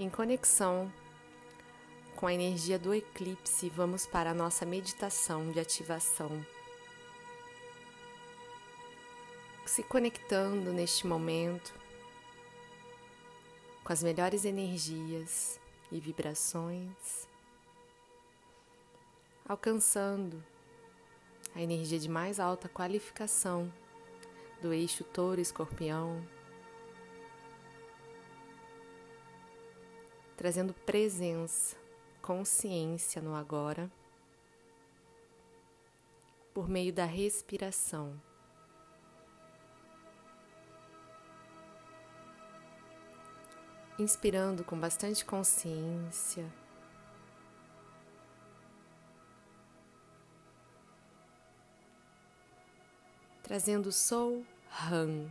Em conexão com a energia do eclipse, vamos para a nossa meditação de ativação. Se conectando neste momento com as melhores energias e vibrações, alcançando a energia de mais alta qualificação do eixo touro-escorpião trazendo presença, consciência no agora, por meio da respiração. Inspirando com bastante consciência. Trazendo Sou Han.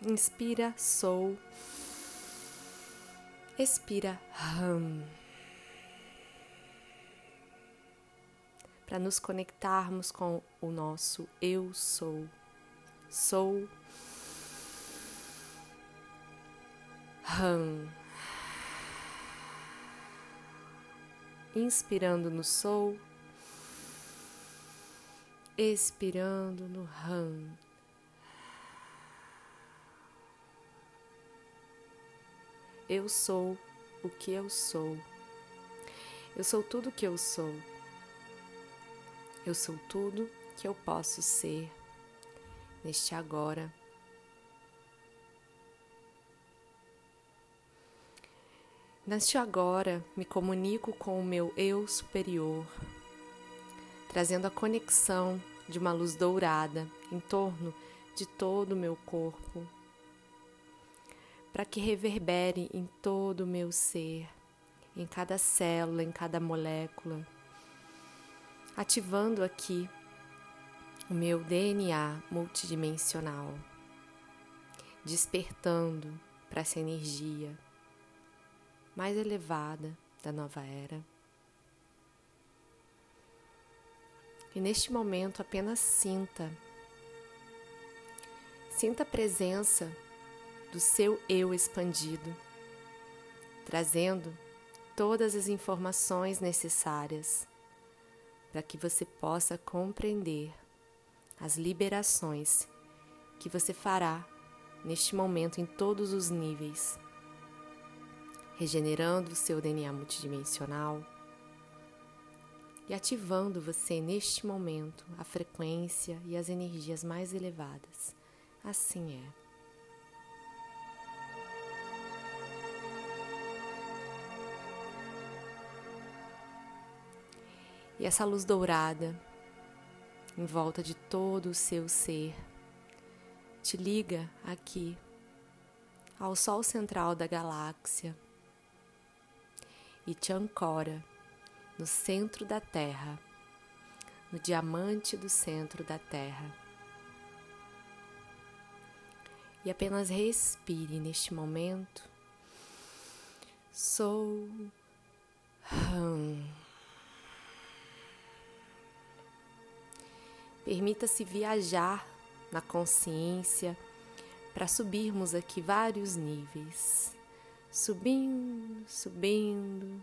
Inspira Sou. Expira. Hum. Para nos conectarmos com o nosso eu sou. Sou. Hum. Inspirando no sou. Expirando no hum. Eu sou o que eu sou. Eu sou tudo que eu sou. Eu sou tudo que eu posso ser neste agora. Neste agora, me comunico com o meu eu superior, trazendo a conexão de uma luz dourada em torno de todo o meu corpo, para que reverbere em todo o meu ser, em cada célula, em cada molécula, ativando aqui o meu DNA multidimensional, despertando para essa energia mais elevada da nova era. E neste momento apenas sinta, sinta a presença do seu eu expandido, trazendo todas as informações necessárias para que você possa compreender as liberações que você fará neste momento em todos os níveis, regenerando o seu DNA multidimensional e ativando você neste momento a frequência e as energias mais elevadas. Assim é. E essa luz dourada em volta de todo o seu ser te liga aqui ao Sol central da galáxia e te ancora no centro da Terra, no diamante do centro da Terra. E apenas respire neste momento. Sou. Hum. Permita-se viajar na consciência para subirmos aqui vários níveis. Subindo, subindo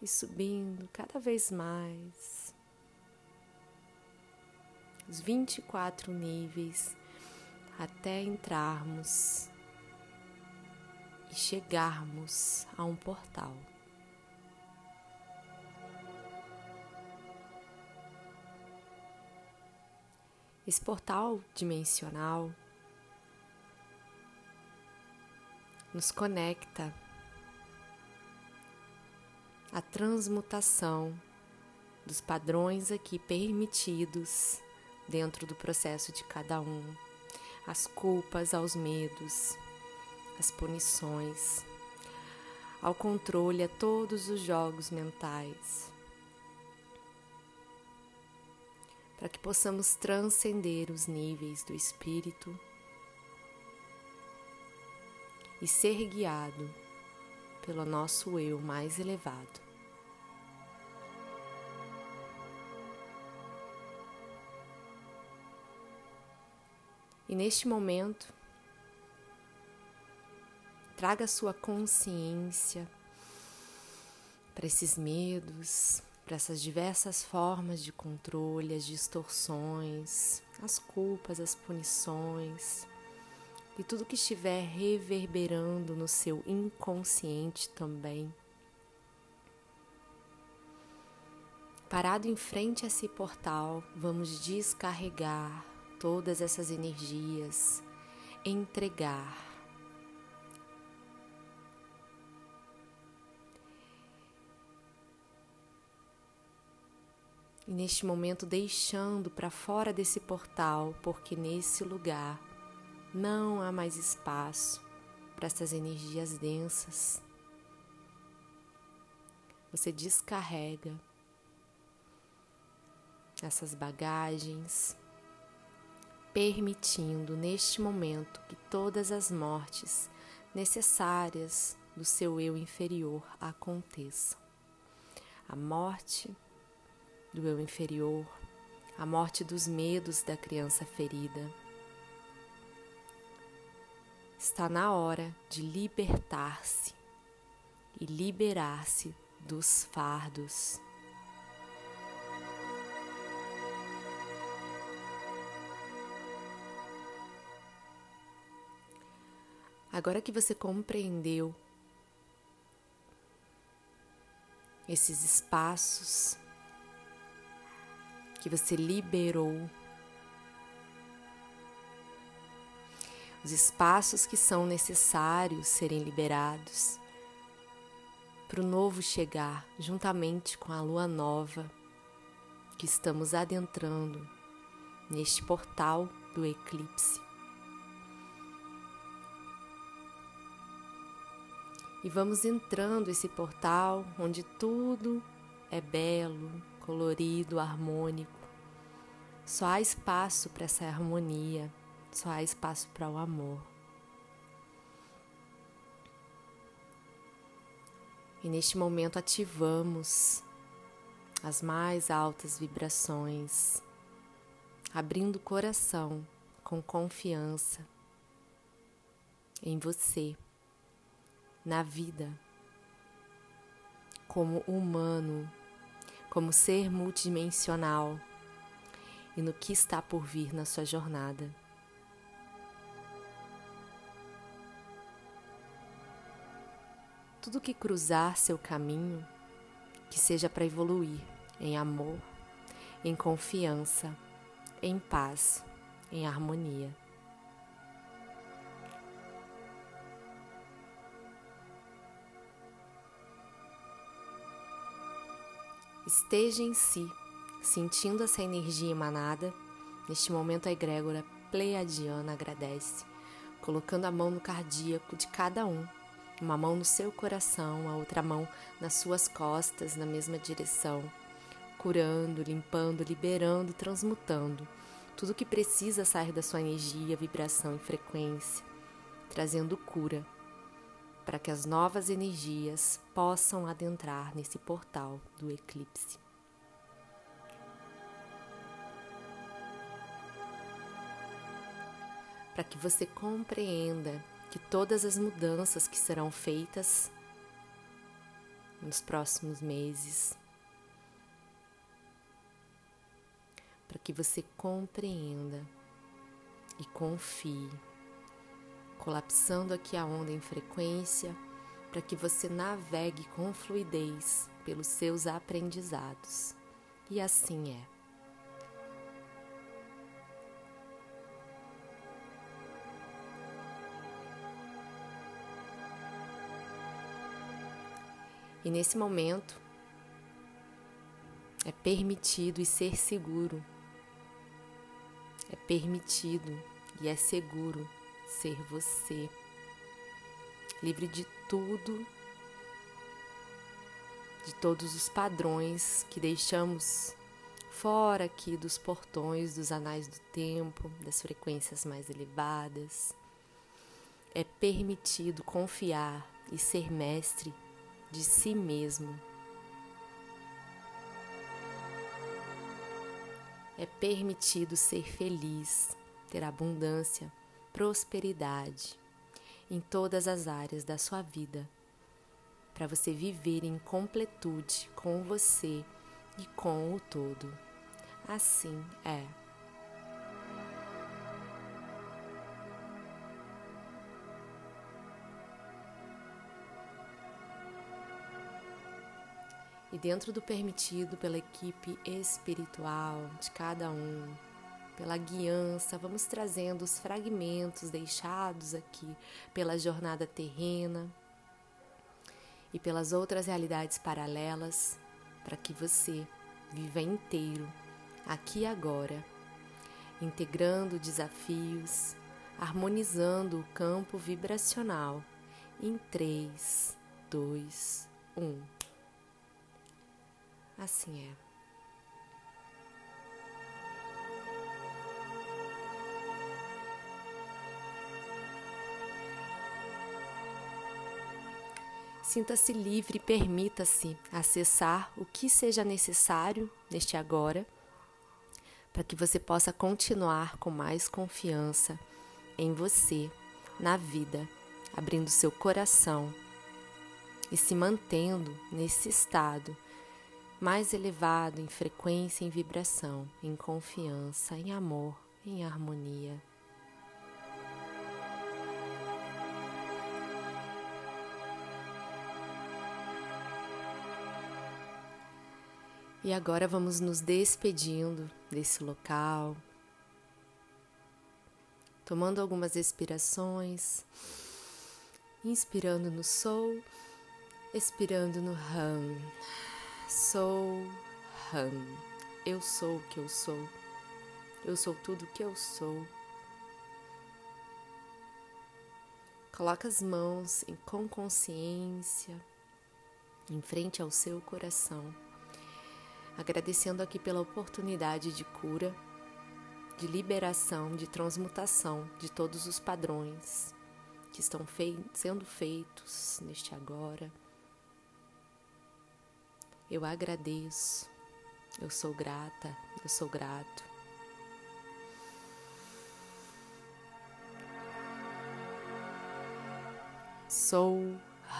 e subindo cada vez mais. Os 24 níveis até entrarmos e chegarmos a um portal. Esse portal dimensional nos conecta à transmutação dos padrões aqui permitidos dentro do processo de cada um, as culpas aos medos, as punições, ao controle a todos os jogos mentais. Para que possamos transcender os níveis do espírito e ser guiado pelo nosso eu mais elevado. E neste momento, Traga sua consciência para esses medos, para essas diversas formas de controle, as distorções, as culpas, as punições e tudo que estiver reverberando no seu inconsciente também. Parado em frente a esse portal, vamos descarregar todas essas energias, entregar e neste momento deixando para fora desse portal, porque nesse lugar não há mais espaço para essas energias densas. Você descarrega essas bagagens, permitindo neste momento que todas as mortes necessárias do seu eu inferior aconteçam. A morte do eu inferior, a morte dos medos da criança ferida. Está na hora de libertar-se e liberar-se dos fardos. Agora que você compreendeu esses espaços que você liberou, os espaços que são necessários serem liberados para o novo chegar juntamente com a lua nova que estamos adentrando neste portal do eclipse. E vamos entrando esse portal onde tudo é belo, colorido, harmônico. Só há espaço para essa harmonia, só há espaço para o amor. E neste momento ativamos as mais altas vibrações, abrindo o coração com confiança em você, na vida, como humano como ser multidimensional e no que está por vir na sua jornada. Tudo que cruzar seu caminho, que seja para evoluir em amor, em confiança, em paz, em harmonia. Esteja em si, sentindo essa energia emanada. Neste momento, a egrégora pleiadiana agradece, colocando a mão no cardíaco de cada um, uma mão no seu coração, a outra mão nas suas costas, na mesma direção, curando, limpando, liberando, transmutando tudo que precisa sair da sua energia, vibração e frequência, trazendo cura para que as novas energias possam adentrar nesse portal do eclipse. Para que você compreenda que todas as mudanças que serão feitas nos próximos meses, para que você compreenda e confie colapsando aqui a onda em frequência para que você navegue com fluidez pelos seus aprendizados. E assim é. E nesse momento é permitido e ser seguro. É permitido e é seguro ser você, livre de tudo, de todos os padrões que deixamos fora aqui dos portões dos anais do tempo, das frequências mais elevadas. É permitido confiar e ser mestre de si mesmo. É permitido ser feliz, ter abundância prosperidade em todas as áreas da sua vida, para você viver em completude com você e com o todo. Assim é. E dentro do permitido pela equipe espiritual de cada um, pela guiança, vamos trazendo os fragmentos deixados aqui pela jornada terrena e pelas outras realidades paralelas, para que você viva inteiro, aqui e agora, integrando desafios, harmonizando o campo vibracional em 3, 2, 1. Assim é. Sinta-se livre e permita-se acessar o que seja necessário neste agora, para que você possa continuar com mais confiança em você, na vida, abrindo seu coração e se mantendo nesse estado mais elevado em frequência, em vibração, em confiança, em amor, em harmonia. E agora vamos nos despedindo desse local, tomando algumas respirações, inspirando no Sou, expirando no Ram. Sou Ram. Eu sou o que eu sou. Eu sou tudo o que eu sou. Coloca as mãos com consciência em frente ao seu coração agradecendo aqui pela oportunidade de cura, de liberação, de transmutação de todos os padrões que estão fei sendo feitos neste agora. Eu agradeço, eu sou grata, eu sou grato. Sou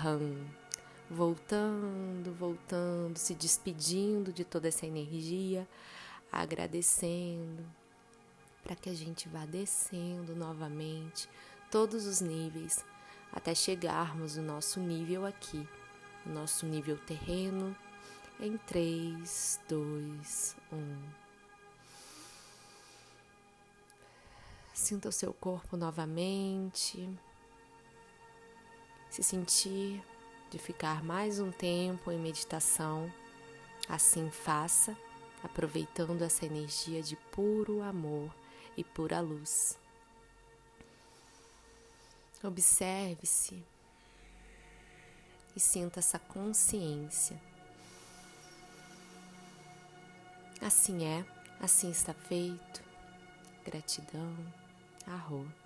Han voltando, voltando, se despedindo de toda essa energia, agradecendo, para que a gente vá descendo novamente todos os níveis até chegarmos no nosso nível aqui, no nosso nível terreno, em 3, 2, 1. Sinta o seu corpo novamente, se sentir de ficar mais um tempo em meditação, assim faça, aproveitando essa energia de puro amor e pura luz. Observe-se e sinta essa consciência. Assim é, assim está feito. Gratidão, arroz.